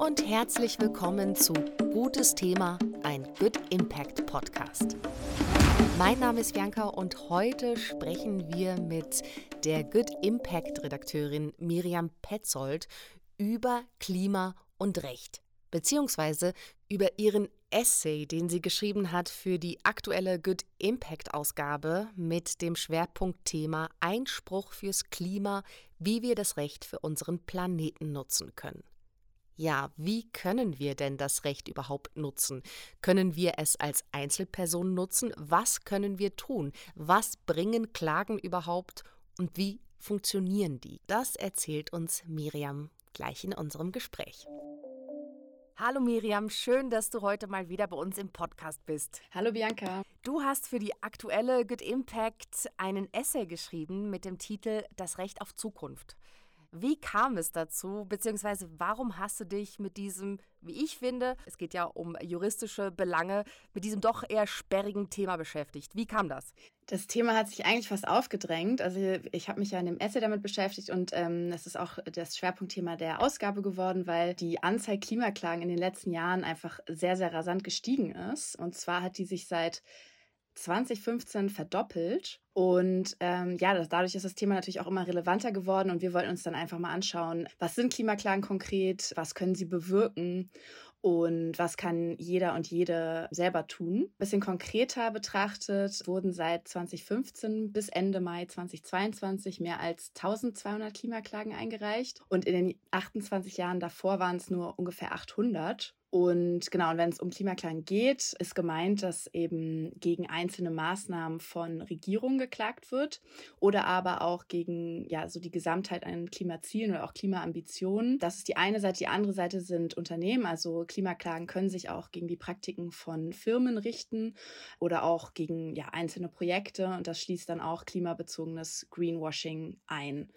und herzlich willkommen zu Gutes Thema, ein Good Impact Podcast. Mein Name ist Bianca und heute sprechen wir mit der Good Impact Redakteurin Miriam Petzold über Klima und Recht, beziehungsweise über ihren Essay, den sie geschrieben hat für die aktuelle Good Impact Ausgabe mit dem Schwerpunktthema Einspruch fürs Klima, wie wir das Recht für unseren Planeten nutzen können. Ja, wie können wir denn das Recht überhaupt nutzen? Können wir es als Einzelperson nutzen? Was können wir tun? Was bringen Klagen überhaupt und wie funktionieren die? Das erzählt uns Miriam gleich in unserem Gespräch. Hallo Miriam, schön, dass du heute mal wieder bei uns im Podcast bist. Hallo Bianca. Du hast für die aktuelle Good Impact einen Essay geschrieben mit dem Titel Das Recht auf Zukunft. Wie kam es dazu, beziehungsweise warum hast du dich mit diesem, wie ich finde, es geht ja um juristische Belange, mit diesem doch eher sperrigen Thema beschäftigt? Wie kam das? Das Thema hat sich eigentlich fast aufgedrängt. Also ich habe mich ja in dem Essay damit beschäftigt und ähm, das ist auch das Schwerpunktthema der Ausgabe geworden, weil die Anzahl Klimaklagen in den letzten Jahren einfach sehr, sehr rasant gestiegen ist. Und zwar hat die sich seit 2015 verdoppelt. Und ähm, ja, das, dadurch ist das Thema natürlich auch immer relevanter geworden. Und wir wollten uns dann einfach mal anschauen, was sind Klimaklagen konkret, was können sie bewirken und was kann jeder und jede selber tun. Bisschen konkreter betrachtet wurden seit 2015 bis Ende Mai 2022 mehr als 1200 Klimaklagen eingereicht. Und in den 28 Jahren davor waren es nur ungefähr 800. Und genau, und wenn es um Klimaklagen geht, ist gemeint, dass eben gegen einzelne Maßnahmen von Regierungen geklagt wird oder aber auch gegen ja so die Gesamtheit an Klimazielen oder auch Klimaambitionen. Das ist die eine Seite. Die andere Seite sind Unternehmen. Also Klimaklagen können sich auch gegen die Praktiken von Firmen richten oder auch gegen ja einzelne Projekte. Und das schließt dann auch klimabezogenes Greenwashing ein.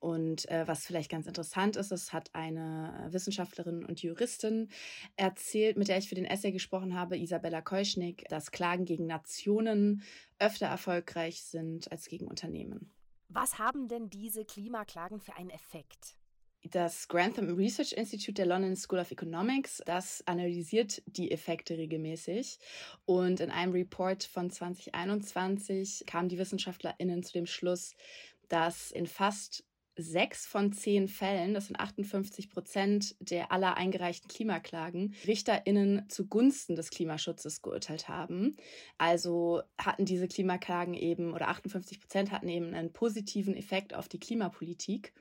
Und äh, was vielleicht ganz interessant ist, es hat eine Wissenschaftlerin und Juristin erzählt, mit der ich für den Essay gesprochen habe, Isabella Keuschnick, dass Klagen gegen Nationen öfter erfolgreich sind als gegen Unternehmen. Was haben denn diese Klimaklagen für einen Effekt? Das Grantham Research Institute der London School of Economics, das analysiert die Effekte regelmäßig. Und in einem Report von 2021 kamen die WissenschaftlerInnen zu dem Schluss, dass in fast sechs von zehn Fällen, das sind 58 Prozent der aller eingereichten Klimaklagen, RichterInnen zugunsten des Klimaschutzes geurteilt haben. Also hatten diese Klimaklagen eben, oder 58 Prozent hatten eben einen positiven Effekt auf die Klimapolitik.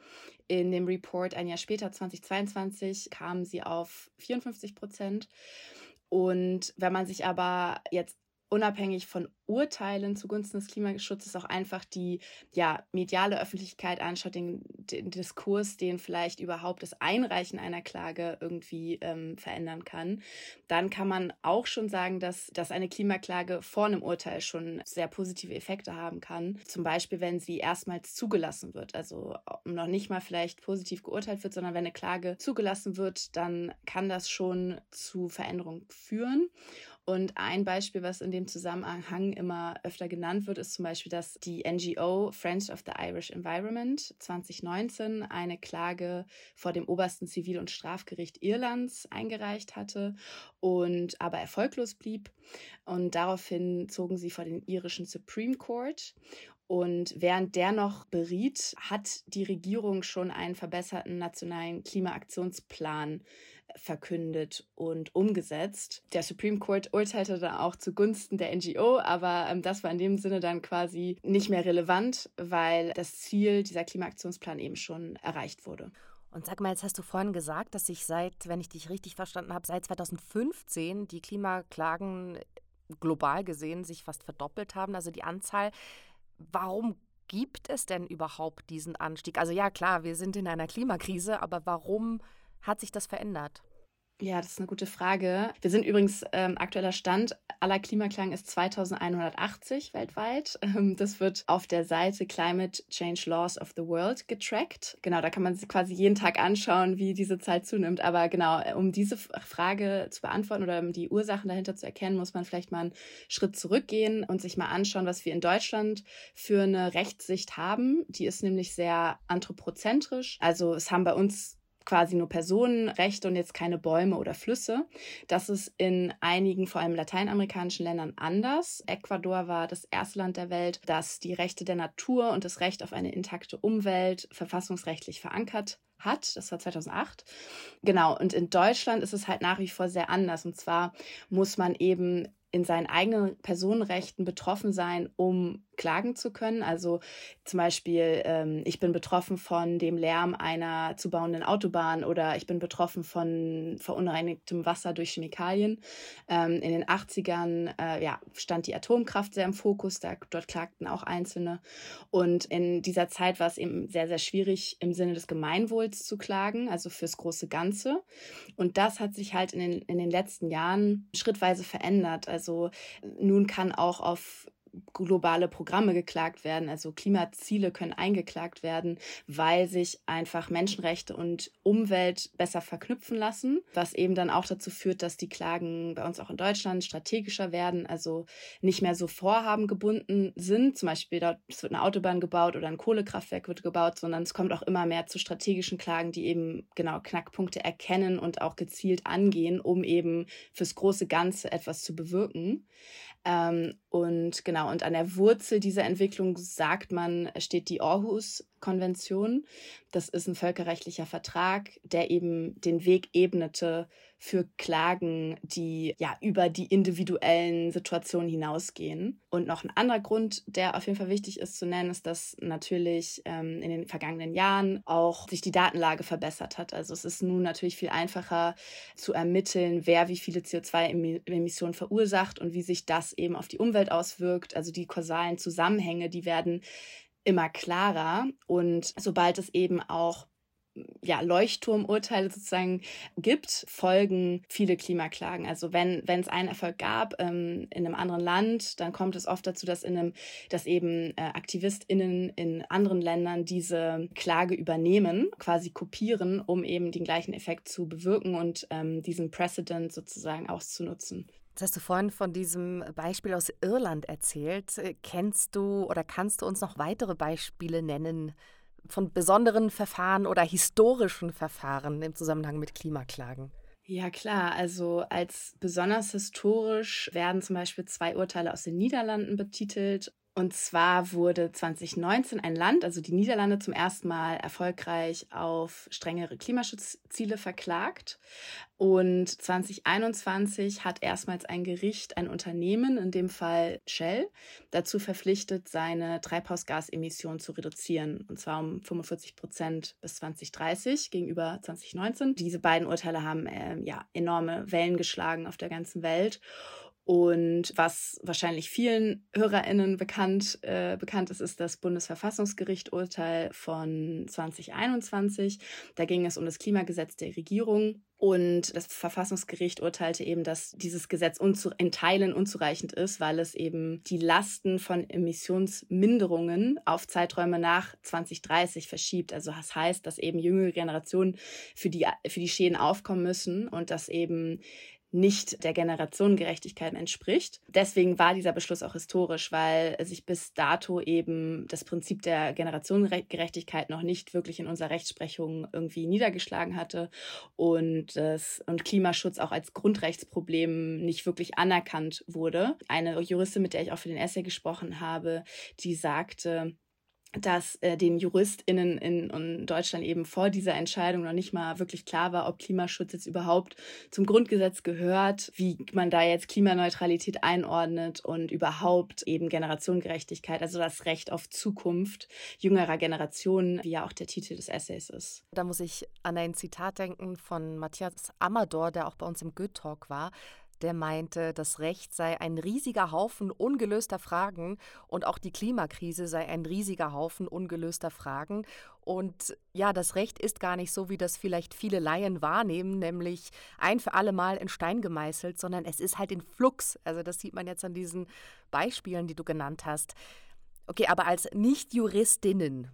In dem Report ein Jahr später, 2022, kamen sie auf 54 Prozent. Und wenn man sich aber jetzt unabhängig von Urteilen zugunsten des Klimaschutzes auch einfach die ja, mediale Öffentlichkeit anschaut, den, den Diskurs, den vielleicht überhaupt das Einreichen einer Klage irgendwie ähm, verändern kann, dann kann man auch schon sagen, dass, dass eine Klimaklage vor einem Urteil schon sehr positive Effekte haben kann. Zum Beispiel, wenn sie erstmals zugelassen wird, also noch nicht mal vielleicht positiv geurteilt wird, sondern wenn eine Klage zugelassen wird, dann kann das schon zu Veränderungen führen. Und ein Beispiel, was in dem Zusammenhang immer öfter genannt wird, ist zum Beispiel, dass die NGO Friends of the Irish Environment 2019 eine Klage vor dem obersten Zivil- und Strafgericht Irlands eingereicht hatte und aber erfolglos blieb. Und daraufhin zogen sie vor den irischen Supreme Court und während der noch beriet, hat die Regierung schon einen verbesserten nationalen Klimaaktionsplan verkündet und umgesetzt. Der Supreme Court urteilte dann auch zugunsten der NGO, aber ähm, das war in dem Sinne dann quasi nicht mehr relevant, weil das Ziel dieser Klimaaktionsplan eben schon erreicht wurde. Und sag mal, jetzt hast du vorhin gesagt, dass sich seit, wenn ich dich richtig verstanden habe, seit 2015 die Klimaklagen global gesehen sich fast verdoppelt haben, also die Anzahl. Warum gibt es denn überhaupt diesen Anstieg? Also ja, klar, wir sind in einer Klimakrise, aber warum hat sich das verändert? Ja, das ist eine gute Frage. Wir sind übrigens ähm, aktueller Stand aller Klimaklagen ist 2180 weltweit. Ähm, das wird auf der Seite Climate Change Laws of the World getrackt. Genau, da kann man sich quasi jeden Tag anschauen, wie diese Zahl zunimmt. Aber genau, um diese Frage zu beantworten oder um die Ursachen dahinter zu erkennen, muss man vielleicht mal einen Schritt zurückgehen und sich mal anschauen, was wir in Deutschland für eine Rechtssicht haben. Die ist nämlich sehr anthropozentrisch. Also es haben bei uns quasi nur Personenrechte und jetzt keine Bäume oder Flüsse. Das ist in einigen, vor allem lateinamerikanischen Ländern anders. Ecuador war das erste Land der Welt, das die Rechte der Natur und das Recht auf eine intakte Umwelt verfassungsrechtlich verankert hat. Das war 2008. Genau. Und in Deutschland ist es halt nach wie vor sehr anders. Und zwar muss man eben in seinen eigenen Personenrechten betroffen sein, um klagen zu können. Also zum Beispiel, ähm, ich bin betroffen von dem Lärm einer zu bauenden Autobahn oder ich bin betroffen von verunreinigtem Wasser durch Chemikalien. Ähm, in den 80ern äh, ja, stand die Atomkraft sehr im Fokus, da, dort klagten auch Einzelne. Und in dieser Zeit war es eben sehr, sehr schwierig, im Sinne des Gemeinwohls zu klagen, also fürs große Ganze. Und das hat sich halt in den, in den letzten Jahren schrittweise verändert. Also nun kann auch auf globale Programme geklagt werden, also Klimaziele können eingeklagt werden, weil sich einfach Menschenrechte und Umwelt besser verknüpfen lassen, was eben dann auch dazu führt, dass die Klagen bei uns auch in Deutschland strategischer werden, also nicht mehr so vorhabengebunden sind, zum Beispiel dort wird eine Autobahn gebaut oder ein Kohlekraftwerk wird gebaut, sondern es kommt auch immer mehr zu strategischen Klagen, die eben genau Knackpunkte erkennen und auch gezielt angehen, um eben fürs große Ganze etwas zu bewirken. Ähm, und genau, und an der Wurzel dieser Entwicklung sagt man, steht die Aarhus-Konvention. Das ist ein völkerrechtlicher Vertrag, der eben den Weg ebnete für Klagen, die ja über die individuellen Situationen hinausgehen. Und noch ein anderer Grund, der auf jeden Fall wichtig ist zu nennen, ist, dass natürlich ähm, in den vergangenen Jahren auch sich die Datenlage verbessert hat. Also es ist nun natürlich viel einfacher zu ermitteln, wer wie viele CO2-Emissionen verursacht und wie sich das eben auf die Umwelt auswirkt. Also die kausalen Zusammenhänge, die werden immer klarer. Und sobald es eben auch ja, Leuchtturmurteile sozusagen gibt, folgen viele Klimaklagen. Also wenn wenn es einen Erfolg gab ähm, in einem anderen Land, dann kommt es oft dazu, dass in einem, dass eben äh, AktivistInnen in anderen Ländern diese Klage übernehmen, quasi kopieren, um eben den gleichen Effekt zu bewirken und ähm, diesen Precedent sozusagen auszunutzen. Jetzt hast du vorhin von diesem Beispiel aus Irland erzählt. Kennst du oder kannst du uns noch weitere Beispiele nennen, von besonderen Verfahren oder historischen Verfahren im Zusammenhang mit Klimaklagen? Ja, klar. Also als besonders historisch werden zum Beispiel zwei Urteile aus den Niederlanden betitelt. Und zwar wurde 2019 ein Land, also die Niederlande, zum ersten Mal erfolgreich auf strengere Klimaschutzziele verklagt. Und 2021 hat erstmals ein Gericht ein Unternehmen, in dem Fall Shell, dazu verpflichtet, seine Treibhausgasemissionen zu reduzieren. Und zwar um 45 Prozent bis 2030 gegenüber 2019. Diese beiden Urteile haben äh, ja enorme Wellen geschlagen auf der ganzen Welt. Und was wahrscheinlich vielen HörerInnen bekannt, äh, bekannt ist, ist das Bundesverfassungsgericht-Urteil von 2021. Da ging es um das Klimagesetz der Regierung. Und das Verfassungsgericht urteilte eben, dass dieses Gesetz in Teilen unzureichend ist, weil es eben die Lasten von Emissionsminderungen auf Zeiträume nach 2030 verschiebt. Also das heißt, dass eben jüngere Generationen für die, für die Schäden aufkommen müssen und dass eben nicht der Generationengerechtigkeit entspricht. Deswegen war dieser Beschluss auch historisch, weil sich bis dato eben das Prinzip der Generationengerechtigkeit noch nicht wirklich in unserer Rechtsprechung irgendwie niedergeschlagen hatte und, das, und Klimaschutz auch als Grundrechtsproblem nicht wirklich anerkannt wurde. Eine Juristin, mit der ich auch für den Essay gesprochen habe, die sagte, dass äh, den JuristInnen in, in Deutschland eben vor dieser Entscheidung noch nicht mal wirklich klar war, ob Klimaschutz jetzt überhaupt zum Grundgesetz gehört, wie man da jetzt Klimaneutralität einordnet und überhaupt eben Generationengerechtigkeit, also das Recht auf Zukunft jüngerer Generationen, wie ja auch der Titel des Essays ist. Da muss ich an ein Zitat denken von Matthias Amador, der auch bei uns im Good Talk war der meinte, das Recht sei ein riesiger Haufen ungelöster Fragen und auch die Klimakrise sei ein riesiger Haufen ungelöster Fragen. Und ja, das Recht ist gar nicht so, wie das vielleicht viele Laien wahrnehmen, nämlich ein für alle Mal in Stein gemeißelt, sondern es ist halt in Flux. Also das sieht man jetzt an diesen Beispielen, die du genannt hast. Okay, aber als Nicht-Juristinnen,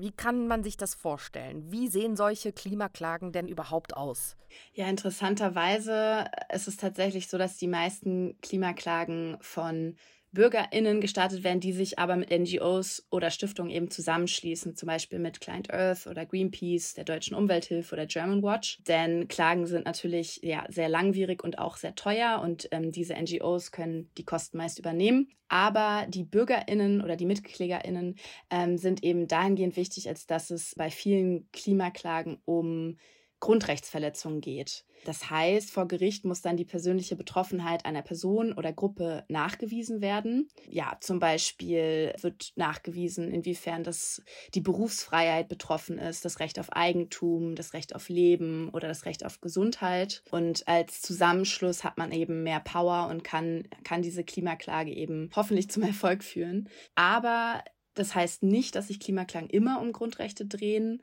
wie kann man sich das vorstellen? Wie sehen solche Klimaklagen denn überhaupt aus? Ja, interessanterweise ist es tatsächlich so, dass die meisten Klimaklagen von BürgerInnen gestartet werden, die sich aber mit NGOs oder Stiftungen eben zusammenschließen, zum Beispiel mit Client Earth oder Greenpeace, der Deutschen Umwelthilfe oder German Watch. Denn Klagen sind natürlich ja, sehr langwierig und auch sehr teuer und ähm, diese NGOs können die Kosten meist übernehmen. Aber die BürgerInnen oder die MitklägerInnen ähm, sind eben dahingehend wichtig, als dass es bei vielen Klimaklagen um Grundrechtsverletzungen geht. Das heißt, vor Gericht muss dann die persönliche Betroffenheit einer Person oder Gruppe nachgewiesen werden. Ja, zum Beispiel wird nachgewiesen, inwiefern das die Berufsfreiheit betroffen ist, das Recht auf Eigentum, das Recht auf Leben oder das Recht auf Gesundheit. Und als Zusammenschluss hat man eben mehr Power und kann, kann diese Klimaklage eben hoffentlich zum Erfolg führen. Aber das heißt nicht, dass sich Klimaklagen immer um Grundrechte drehen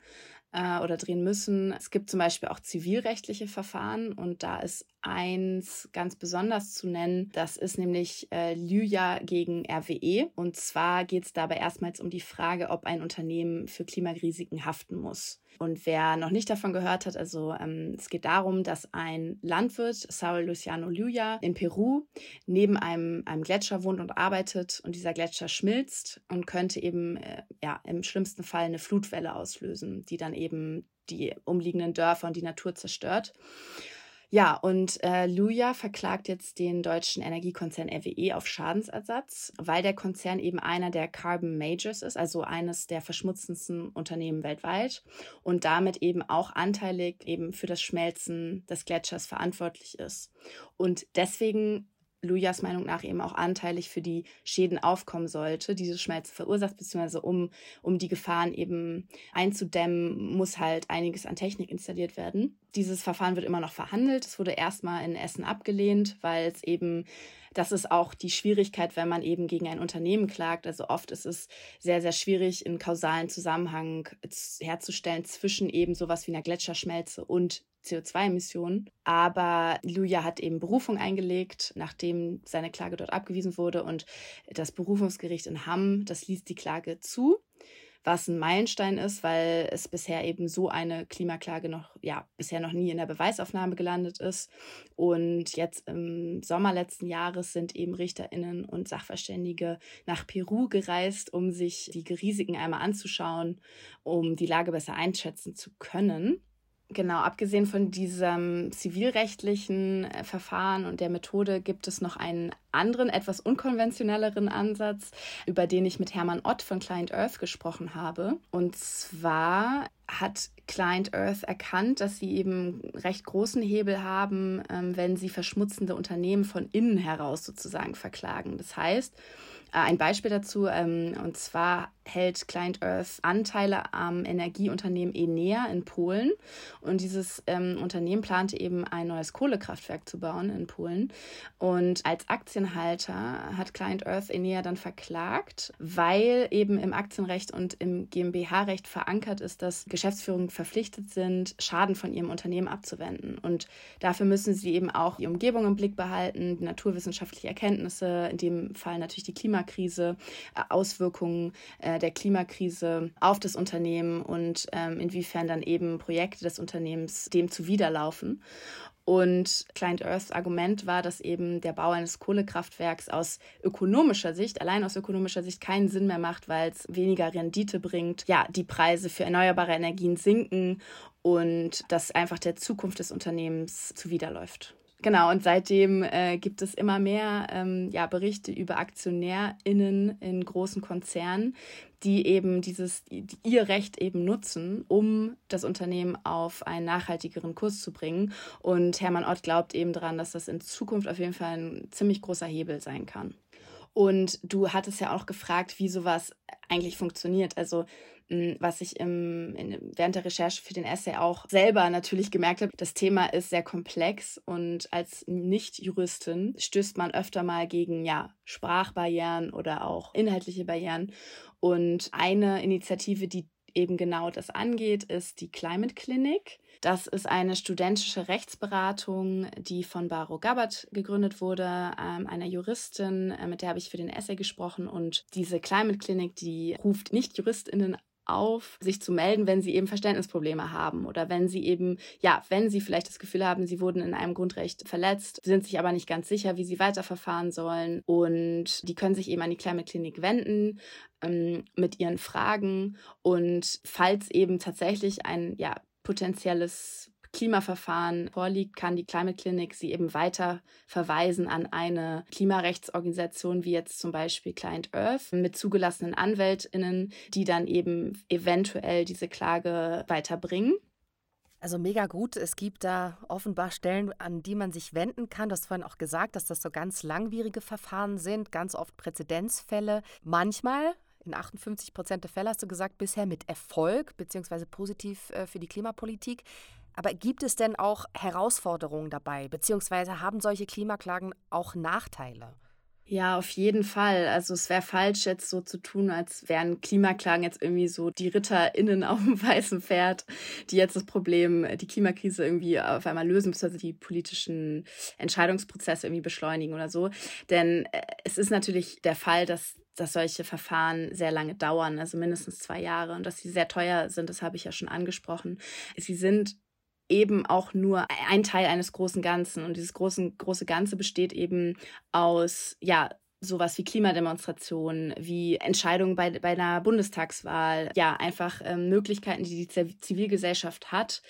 äh, oder drehen müssen. Es gibt zum Beispiel auch zivilrechtliche Verfahren und da ist eins ganz besonders zu nennen. Das ist nämlich äh, Lyja gegen RWE. Und zwar geht es dabei erstmals um die Frage, ob ein Unternehmen für Klimarisiken haften muss. Und wer noch nicht davon gehört hat, also ähm, es geht darum, dass ein Landwirt, Saul Luciano Luya, in Peru neben einem, einem Gletscher wohnt und arbeitet und dieser Gletscher schmilzt und könnte eben äh, ja, im schlimmsten Fall eine Flutwelle auslösen, die dann eben die umliegenden Dörfer und die Natur zerstört. Ja, und äh, Luja verklagt jetzt den deutschen Energiekonzern RWE auf Schadensersatz, weil der Konzern eben einer der Carbon Majors ist, also eines der verschmutzendsten Unternehmen weltweit und damit eben auch anteilig eben für das Schmelzen des Gletschers verantwortlich ist. Und deswegen Lujas Meinung nach eben auch anteilig für die Schäden aufkommen sollte, die dieses Schmelzen verursacht, beziehungsweise um, um die Gefahren eben einzudämmen, muss halt einiges an Technik installiert werden. Dieses Verfahren wird immer noch verhandelt. Es wurde erstmal in Essen abgelehnt, weil es eben das ist auch die Schwierigkeit, wenn man eben gegen ein Unternehmen klagt. Also oft ist es sehr, sehr schwierig, einen kausalen Zusammenhang herzustellen zwischen eben sowas wie einer Gletscherschmelze und CO2-Emissionen. Aber Luja hat eben Berufung eingelegt, nachdem seine Klage dort abgewiesen wurde. Und das Berufungsgericht in Hamm, das ließ die Klage zu was ein Meilenstein ist, weil es bisher eben so eine Klimaklage noch, ja, bisher noch nie in der Beweisaufnahme gelandet ist. Und jetzt im Sommer letzten Jahres sind eben RichterInnen und Sachverständige nach Peru gereist, um sich die Risiken einmal anzuschauen, um die Lage besser einschätzen zu können. Genau, abgesehen von diesem zivilrechtlichen äh, Verfahren und der Methode gibt es noch einen anderen, etwas unkonventionelleren Ansatz, über den ich mit Hermann Ott von Client Earth gesprochen habe. Und zwar hat Client Earth erkannt, dass sie eben recht großen Hebel haben, ähm, wenn sie verschmutzende Unternehmen von innen heraus sozusagen verklagen. Das heißt, ein Beispiel dazu, ähm, und zwar hält Client Earth Anteile am Energieunternehmen Enea in Polen. Und dieses ähm, Unternehmen plante eben ein neues Kohlekraftwerk zu bauen in Polen. Und als Aktienhalter hat Client Earth Enea dann verklagt, weil eben im Aktienrecht und im GmbH-Recht verankert ist, dass Geschäftsführungen verpflichtet sind, Schaden von ihrem Unternehmen abzuwenden. Und dafür müssen sie eben auch die Umgebung im Blick behalten, naturwissenschaftliche Erkenntnisse, in dem Fall natürlich die Klimakrise Klimakrise, äh, Auswirkungen äh, der Klimakrise auf das Unternehmen und ähm, inwiefern dann eben Projekte des Unternehmens dem zuwiderlaufen. Und Client Earths Argument war, dass eben der Bau eines Kohlekraftwerks aus ökonomischer Sicht, allein aus ökonomischer Sicht, keinen Sinn mehr macht, weil es weniger Rendite bringt. Ja, die Preise für erneuerbare Energien sinken und das einfach der Zukunft des Unternehmens zuwiderläuft. Genau, und seitdem äh, gibt es immer mehr ähm, ja, Berichte über AktionärInnen in großen Konzernen, die eben dieses, die ihr Recht eben nutzen, um das Unternehmen auf einen nachhaltigeren Kurs zu bringen. Und Hermann Ott glaubt eben daran, dass das in Zukunft auf jeden Fall ein ziemlich großer Hebel sein kann. Und du hattest ja auch gefragt, wie sowas eigentlich funktioniert. Also was ich im, in, während der Recherche für den Essay auch selber natürlich gemerkt habe, das Thema ist sehr komplex und als Nicht-Juristin stößt man öfter mal gegen ja, Sprachbarrieren oder auch inhaltliche Barrieren. Und eine Initiative, die eben genau das angeht, ist die Climate Clinic. Das ist eine studentische Rechtsberatung, die von Baro Gabbard gegründet wurde, ähm, einer Juristin, äh, mit der habe ich für den Essay gesprochen. Und diese Climate Clinic, die ruft nicht JuristInnen auf, sich zu melden, wenn sie eben Verständnisprobleme haben oder wenn sie eben, ja, wenn sie vielleicht das Gefühl haben, sie wurden in einem Grundrecht verletzt, sind sich aber nicht ganz sicher, wie sie weiterverfahren sollen. Und die können sich eben an die Climate Klinik wenden ähm, mit ihren Fragen. Und falls eben tatsächlich ein ja, potenzielles Klimaverfahren vorliegt, kann die Climate Clinic sie eben weiter verweisen an eine Klimarechtsorganisation wie jetzt zum Beispiel Client Earth mit zugelassenen AnwältInnen, die dann eben eventuell diese Klage weiterbringen. Also mega gut. Es gibt da offenbar Stellen, an die man sich wenden kann. Du hast vorhin auch gesagt, dass das so ganz langwierige Verfahren sind, ganz oft Präzedenzfälle. Manchmal in 58 Prozent der Fälle hast du gesagt, bisher mit Erfolg beziehungsweise positiv äh, für die Klimapolitik. Aber gibt es denn auch Herausforderungen dabei, beziehungsweise haben solche Klimaklagen auch Nachteile? Ja, auf jeden Fall. Also es wäre falsch, jetzt so zu tun, als wären Klimaklagen jetzt irgendwie so die RitterInnen auf dem weißen Pferd, die jetzt das Problem, die Klimakrise irgendwie auf einmal lösen, beziehungsweise die politischen Entscheidungsprozesse irgendwie beschleunigen oder so. Denn äh, es ist natürlich der Fall, dass dass solche Verfahren sehr lange dauern, also mindestens zwei Jahre und dass sie sehr teuer sind, das habe ich ja schon angesprochen. Sie sind eben auch nur ein Teil eines großen Ganzen. Und dieses großen, große Ganze besteht eben aus, ja, sowas wie Klimademonstrationen, wie Entscheidungen bei, bei einer Bundestagswahl, ja, einfach ähm, Möglichkeiten, die die Zivilgesellschaft hat,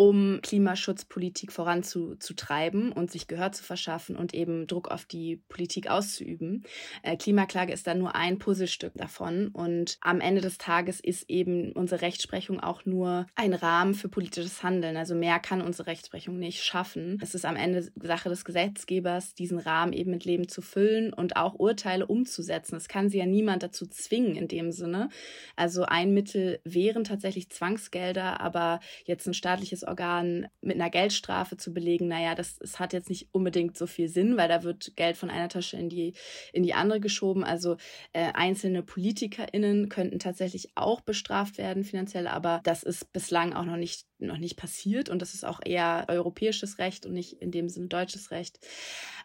um Klimaschutzpolitik voranzutreiben und sich Gehör zu verschaffen und eben Druck auf die Politik auszuüben. Äh, Klimaklage ist dann nur ein Puzzlestück davon und am Ende des Tages ist eben unsere Rechtsprechung auch nur ein Rahmen für politisches Handeln. Also mehr kann unsere Rechtsprechung nicht schaffen. Es ist am Ende Sache des Gesetzgebers, diesen Rahmen eben mit Leben zu füllen und auch Urteile umzusetzen. Es kann sie ja niemand dazu zwingen in dem Sinne. Also ein Mittel wären tatsächlich Zwangsgelder, aber jetzt ein staatliches Organ mit einer Geldstrafe zu belegen, naja, das, das hat jetzt nicht unbedingt so viel Sinn, weil da wird Geld von einer Tasche in die, in die andere geschoben. Also äh, einzelne PolitikerInnen könnten tatsächlich auch bestraft werden finanziell, aber das ist bislang auch noch nicht, noch nicht passiert und das ist auch eher europäisches Recht und nicht in dem Sinne deutsches Recht.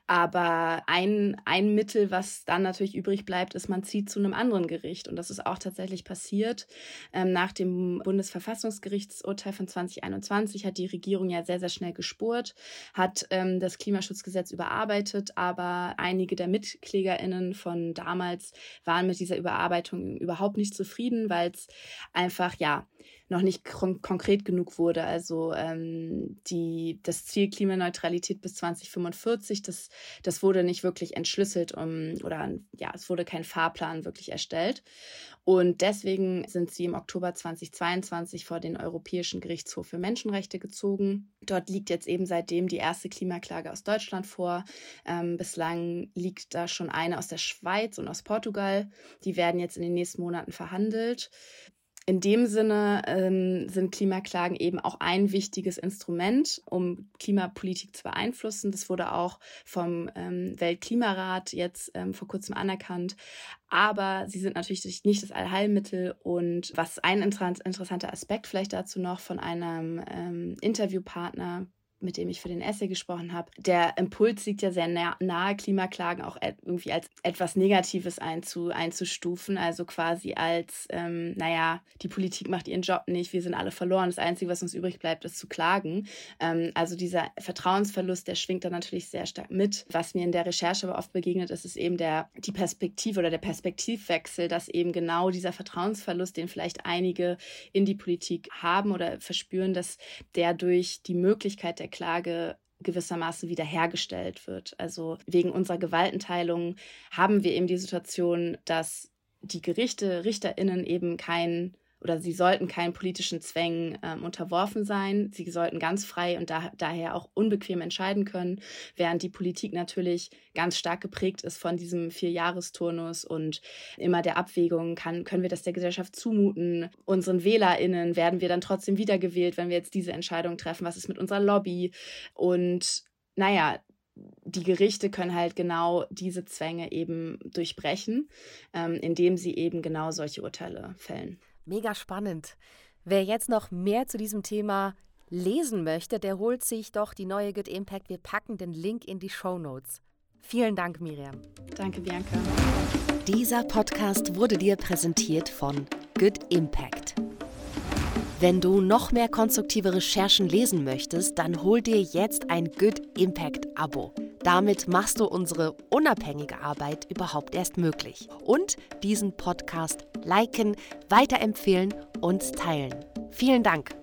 Aber ein, ein Mittel, was dann natürlich übrig bleibt, ist, man zieht zu einem anderen Gericht. Und das ist auch tatsächlich passiert. Ähm, nach dem Bundesverfassungsgerichtsurteil von 2021 hat die Regierung ja sehr, sehr schnell gespurt, hat ähm, das Klimaschutzgesetz überarbeitet, aber einige der MitklägerInnen von damals waren mit dieser Überarbeitung überhaupt nicht zufrieden, weil es einfach, ja, noch nicht kon konkret genug wurde. Also ähm, die, das Ziel Klimaneutralität bis 2045, das, das wurde nicht wirklich entschlüsselt um, oder ja, es wurde kein Fahrplan wirklich erstellt. Und deswegen sind sie im Oktober 2022 vor den Europäischen Gerichtshof für Menschenrechte gezogen. Dort liegt jetzt eben seitdem die erste Klimaklage aus Deutschland vor. Ähm, bislang liegt da schon eine aus der Schweiz und aus Portugal. Die werden jetzt in den nächsten Monaten verhandelt in dem Sinne ähm, sind Klimaklagen eben auch ein wichtiges Instrument, um Klimapolitik zu beeinflussen. Das wurde auch vom ähm, Weltklimarat jetzt ähm, vor kurzem anerkannt. Aber sie sind natürlich nicht das Allheilmittel. Und was ein interessanter Aspekt vielleicht dazu noch von einem ähm, Interviewpartner mit dem ich für den Essay gesprochen habe, der Impuls liegt ja sehr nah, nahe, Klimaklagen auch irgendwie als etwas Negatives einzu, einzustufen, also quasi als, ähm, naja, die Politik macht ihren Job nicht, wir sind alle verloren, das Einzige, was uns übrig bleibt, ist zu klagen. Ähm, also dieser Vertrauensverlust, der schwingt da natürlich sehr stark mit. Was mir in der Recherche aber oft begegnet ist, ist eben der, die Perspektive oder der Perspektivwechsel, dass eben genau dieser Vertrauensverlust, den vielleicht einige in die Politik haben oder verspüren, dass der durch die Möglichkeit der Klage gewissermaßen wiederhergestellt wird. Also wegen unserer Gewaltenteilung haben wir eben die Situation, dass die Gerichte, Richterinnen eben kein oder sie sollten keinen politischen Zwängen ähm, unterworfen sein. Sie sollten ganz frei und da, daher auch unbequem entscheiden können, während die Politik natürlich ganz stark geprägt ist von diesem Vierjahresturnus und immer der Abwägung, kann, können wir das der Gesellschaft zumuten? Unseren WählerInnen werden wir dann trotzdem wiedergewählt, wenn wir jetzt diese Entscheidung treffen? Was ist mit unserer Lobby? Und naja, die Gerichte können halt genau diese Zwänge eben durchbrechen, ähm, indem sie eben genau solche Urteile fällen. Mega spannend. Wer jetzt noch mehr zu diesem Thema lesen möchte, der holt sich doch die neue Good Impact. Wir packen den Link in die Show Notes. Vielen Dank, Miriam. Danke, Bianca. Dieser Podcast wurde dir präsentiert von Good Impact. Wenn du noch mehr konstruktive Recherchen lesen möchtest, dann hol dir jetzt ein Good Impact Abo. Damit machst du unsere unabhängige Arbeit überhaupt erst möglich. Und diesen Podcast liken, weiterempfehlen und teilen. Vielen Dank.